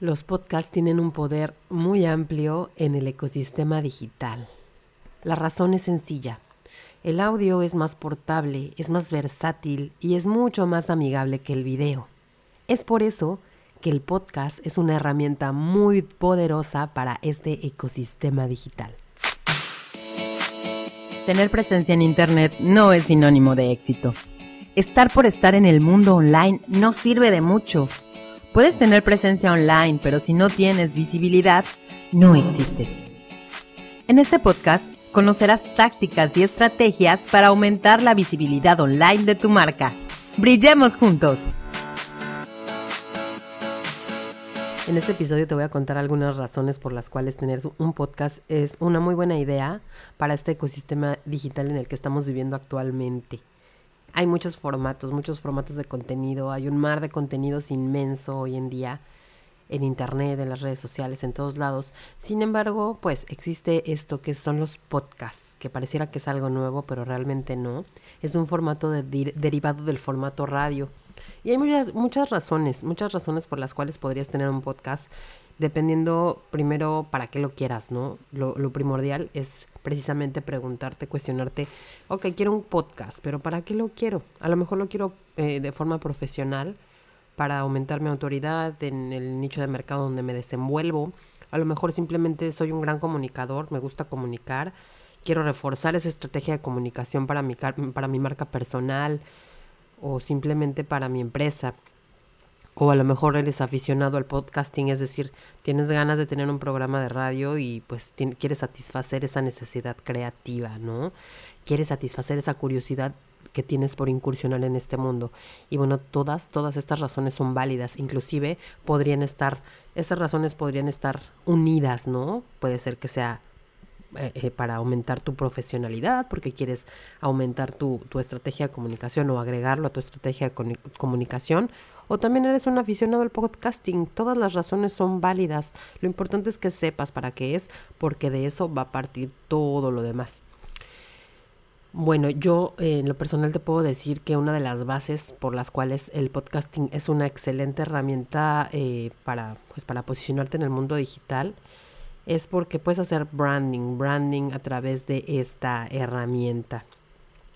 Los podcasts tienen un poder muy amplio en el ecosistema digital. La razón es sencilla. El audio es más portable, es más versátil y es mucho más amigable que el video. Es por eso que el podcast es una herramienta muy poderosa para este ecosistema digital. Tener presencia en Internet no es sinónimo de éxito. Estar por estar en el mundo online no sirve de mucho Puedes tener presencia online, pero si no tienes visibilidad, no existes. En este podcast conocerás tácticas y estrategias para aumentar la visibilidad online de tu marca. ¡Brillemos juntos! En este episodio te voy a contar algunas razones por las cuales tener un podcast es una muy buena idea para este ecosistema digital en el que estamos viviendo actualmente hay muchos formatos, muchos formatos de contenido, hay un mar de contenidos inmenso hoy en día en internet, en las redes sociales, en todos lados. Sin embargo, pues existe esto que son los podcasts, que pareciera que es algo nuevo, pero realmente no. Es un formato derivado del formato radio. Y hay muchas, muchas razones, muchas razones por las cuales podrías tener un podcast, dependiendo primero para qué lo quieras, ¿no? Lo, lo primordial es precisamente preguntarte, cuestionarte, ok, quiero un podcast, pero ¿para qué lo quiero? A lo mejor lo quiero eh, de forma profesional para aumentar mi autoridad en el nicho de mercado donde me desenvuelvo. A lo mejor simplemente soy un gran comunicador, me gusta comunicar, quiero reforzar esa estrategia de comunicación para mi, para mi marca personal o simplemente para mi empresa o a lo mejor eres aficionado al podcasting, es decir, tienes ganas de tener un programa de radio y pues quieres satisfacer esa necesidad creativa, ¿no? Quieres satisfacer esa curiosidad que tienes por incursionar en este mundo. Y bueno, todas, todas estas razones son válidas, inclusive podrían estar, esas razones podrían estar unidas, ¿no? Puede ser que sea eh, eh, para aumentar tu profesionalidad, porque quieres aumentar tu, tu, estrategia de comunicación o agregarlo a tu estrategia de comunicación, o también eres un aficionado al podcasting. Todas las razones son válidas. Lo importante es que sepas para qué es, porque de eso va a partir todo lo demás. Bueno, yo eh, en lo personal te puedo decir que una de las bases por las cuales el podcasting es una excelente herramienta para, pues, para posicionarte en el mundo digital es porque puedes hacer branding, branding a través de esta herramienta.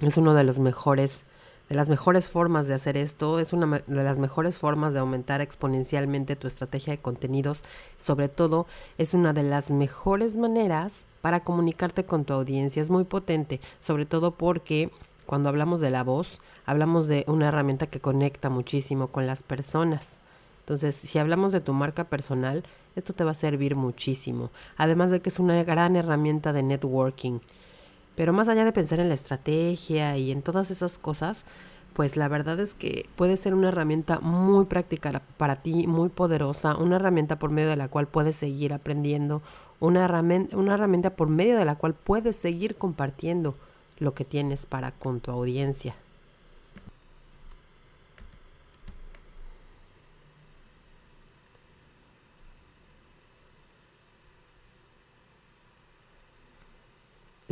Es uno de los mejores de las mejores formas de hacer esto, es una de las mejores formas de aumentar exponencialmente tu estrategia de contenidos, sobre todo es una de las mejores maneras para comunicarte con tu audiencia, es muy potente, sobre todo porque cuando hablamos de la voz, hablamos de una herramienta que conecta muchísimo con las personas. Entonces, si hablamos de tu marca personal, esto te va a servir muchísimo. Además de que es una gran herramienta de networking. Pero más allá de pensar en la estrategia y en todas esas cosas, pues la verdad es que puede ser una herramienta muy práctica para ti, muy poderosa, una herramienta por medio de la cual puedes seguir aprendiendo, una herramienta, una herramienta por medio de la cual puedes seguir compartiendo lo que tienes para con tu audiencia.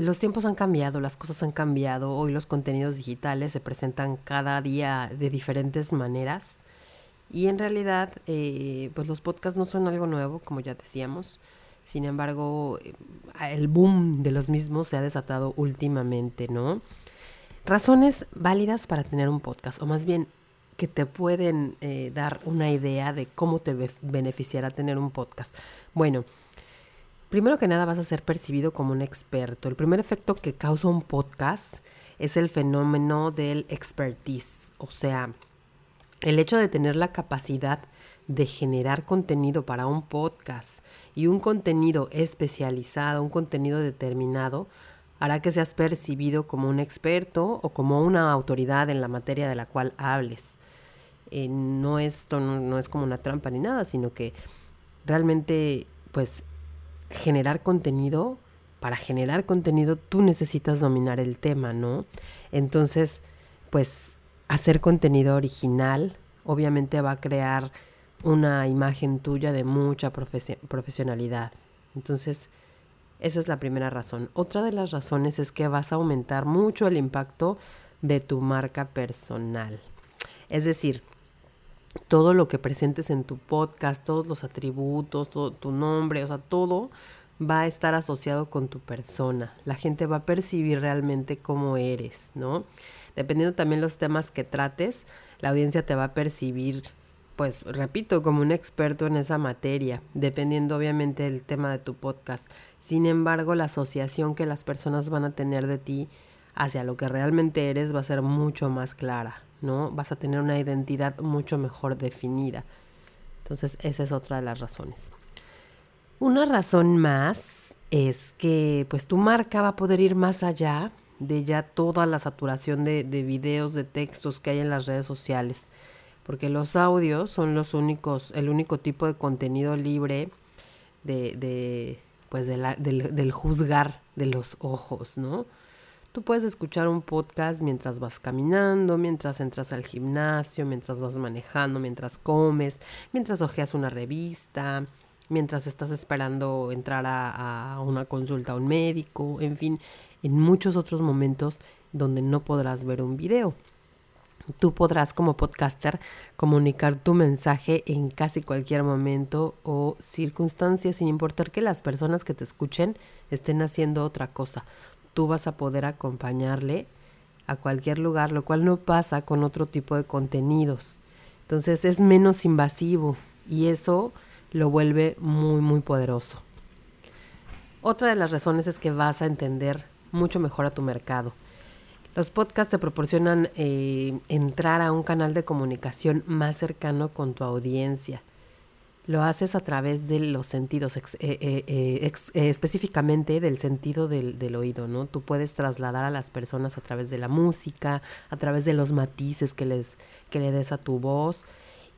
Los tiempos han cambiado, las cosas han cambiado, hoy los contenidos digitales se presentan cada día de diferentes maneras y en realidad eh, pues los podcasts no son algo nuevo, como ya decíamos, sin embargo eh, el boom de los mismos se ha desatado últimamente, ¿no? Razones válidas para tener un podcast, o más bien que te pueden eh, dar una idea de cómo te beneficiará tener un podcast. Bueno, Primero que nada vas a ser percibido como un experto. El primer efecto que causa un podcast es el fenómeno del expertise, o sea, el hecho de tener la capacidad de generar contenido para un podcast y un contenido especializado, un contenido determinado, hará que seas percibido como un experto o como una autoridad en la materia de la cual hables. Eh, no, esto no, no es como una trampa ni nada, sino que realmente pues generar contenido, para generar contenido tú necesitas dominar el tema, ¿no? Entonces, pues hacer contenido original obviamente va a crear una imagen tuya de mucha profesionalidad. Entonces, esa es la primera razón. Otra de las razones es que vas a aumentar mucho el impacto de tu marca personal. Es decir, todo lo que presentes en tu podcast, todos los atributos, todo tu nombre, o sea, todo va a estar asociado con tu persona. La gente va a percibir realmente cómo eres, ¿no? Dependiendo también los temas que trates, la audiencia te va a percibir, pues, repito, como un experto en esa materia, dependiendo obviamente del tema de tu podcast. Sin embargo, la asociación que las personas van a tener de ti hacia lo que realmente eres va a ser mucho más clara, ¿no? Vas a tener una identidad mucho mejor definida. Entonces, esa es otra de las razones. Una razón más es que pues tu marca va a poder ir más allá de ya toda la saturación de, de videos, de textos que hay en las redes sociales. Porque los audios son los únicos, el único tipo de contenido libre de, de pues de la, del, del juzgar de los ojos, ¿no? Tú puedes escuchar un podcast mientras vas caminando, mientras entras al gimnasio, mientras vas manejando, mientras comes, mientras hojeas una revista, mientras estás esperando entrar a, una consulta a un médico, en fin, en muchos otros momentos donde no podrás ver un video. Tú podrás como podcaster comunicar tu mensaje en casi cualquier momento o circunstancia sin importar que las personas que te escuchen estén haciendo otra cosa. Tú vas a poder acompañarle a cualquier lugar, lo cual no pasa con otro tipo de contenidos. Entonces es menos invasivo y eso lo vuelve muy, muy poderoso. Otra de las razones es que vas a entender mucho mejor a tu mercado. Los podcasts te proporcionan eh, entrar a un canal de comunicación más cercano con tu audiencia. Lo haces a través de los sentidos, eh, eh, específicamente del sentido del, del, oído, ¿no? Tú puedes trasladar a las personas a través de la música, a través de los matices que, les, que le des a tu voz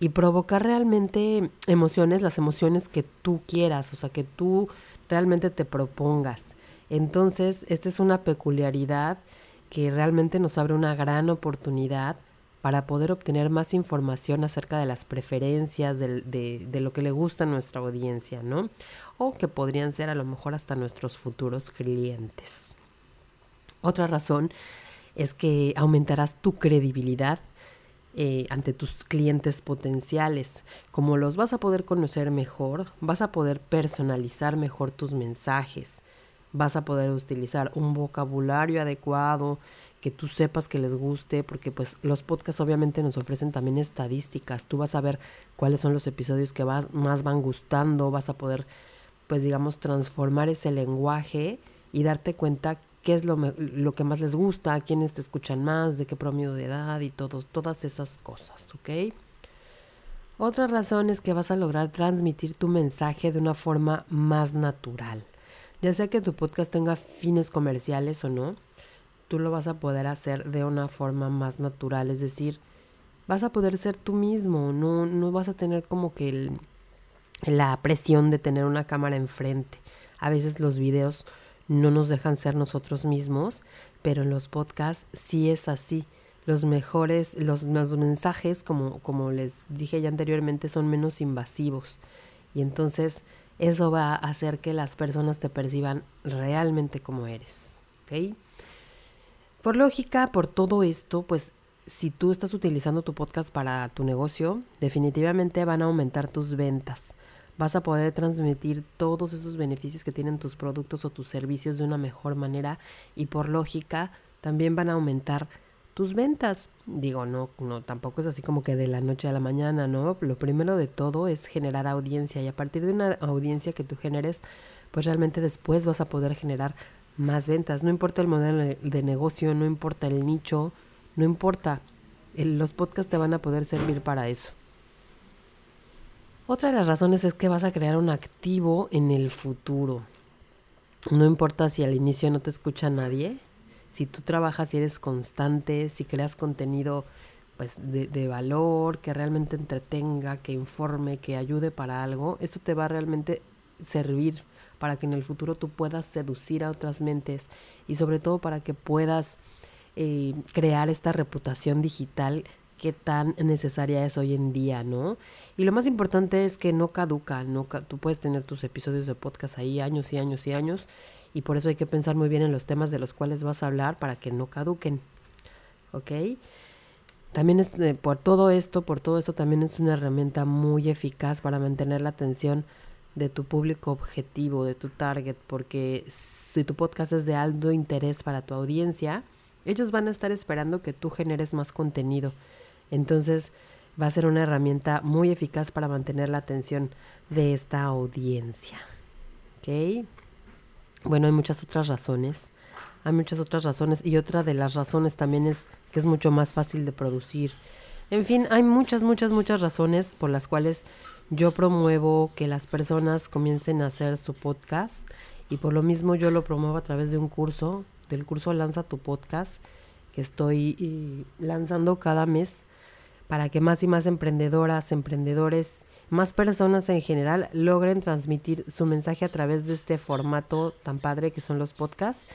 y provocar realmente emociones, las emociones que tú quieras, o sea, que tú realmente te propongas. Entonces, esta es una peculiaridad que realmente nos abre una gran oportunidad para poder obtener más información acerca de las preferencias, de, lo que le gusta a nuestra audiencia, ¿no? O que podrían ser a lo mejor hasta nuestros futuros clientes. Otra razón es que aumentarás tu credibilidad eh, ante tus clientes potenciales. Como los vas a poder conocer mejor, vas a poder personalizar mejor tus mensajes, vas a poder utilizar un vocabulario adecuado, que tú sepas que les guste, porque pues los podcasts obviamente nos ofrecen también estadísticas. Tú vas a ver cuáles son los episodios que más van gustando, vas a poder pues digamos transformar ese lenguaje y darte cuenta qué es lo, lo que más les gusta, quiénes te escuchan más, de qué promedio de edad y todo, todas esas cosas, ¿ok? Otra razón es que vas a lograr transmitir tu mensaje de una forma más natural. Ya sea que tu podcast tenga fines comerciales o no, tú lo vas a poder hacer de una forma más natural, es decir, vas a poder ser tú mismo, no, no vas a tener como que el, la presión de tener una cámara enfrente. A veces los videos no nos dejan ser nosotros mismos, pero en los podcasts sí es así. Los mejores, los, los mensajes, como, como les dije ya anteriormente, son menos invasivos. Y entonces eso va a hacer que las personas te perciban realmente como eres. ¿Ok? Por lógica, por todo esto, pues si tú estás utilizando tu podcast para tu negocio, definitivamente van a aumentar tus ventas vas a poder transmitir todos esos beneficios que tienen tus productos o tus servicios de una mejor manera y por lógica también van a aumentar tus ventas. Digo, no, no, tampoco es así como que de la noche a la mañana, ¿no? Lo primero de todo es generar audiencia y a partir de una audiencia que tú generes, pues realmente después vas a poder generar más ventas. No importa el modelo de negocio, no importa el nicho, no importa. los podcasts te van a poder servir para eso. Otra de las razones es que vas a crear un activo en el futuro. No importa si al inicio no te escucha nadie, si tú trabajas y eres constante, si creas contenido pues de, valor, que realmente entretenga, que informe, que ayude para algo, eso te va a realmente servir para que en el futuro tú puedas seducir a otras mentes y sobre todo para que puedas eh, crear esta reputación digital qué tan necesaria es hoy en día, ¿no? Y lo más importante es que no caduca, no tú puedes tener tus episodios de podcast ahí años y años y años y por eso hay que pensar muy bien en los temas de los cuales vas a hablar para que no caduquen, ¿ok? también es, eh, por todo esto, por todo eso, también es una herramienta muy eficaz para mantener la atención de tu público objetivo, de tu target, porque si tu podcast es de alto interés para tu audiencia, ellos van a estar esperando que tú generes más contenido. Entonces va a ser una herramienta muy eficaz para mantener la atención de esta audiencia. ¿Ok? Bueno, hay muchas otras razones. Hay muchas otras razones y otra de las razones también es que es mucho más fácil de producir. En fin, hay muchas, muchas, muchas razones por las cuales yo promuevo que las personas comiencen a hacer su podcast y por lo mismo yo lo promuevo a través de un curso, del curso Lanza tu podcast, que estoy eh, lanzando cada mes para que más y más emprendedoras, emprendedores, más personas en general logren transmitir su mensaje a través de este formato tan padre que son los podcasts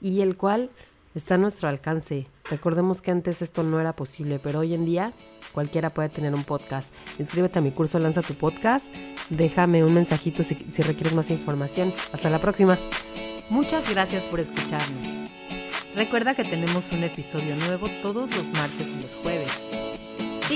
y el cual está a nuestro alcance. Recordemos que antes esto no era posible, pero hoy en día cualquiera puede tener un podcast. Inscríbete a mi curso Lanza tu podcast. Déjame un mensajito si, si requieres más información. Hasta la próxima. Muchas gracias por escucharnos. Recuerda que tenemos un episodio nuevo todos los martes y los jueves.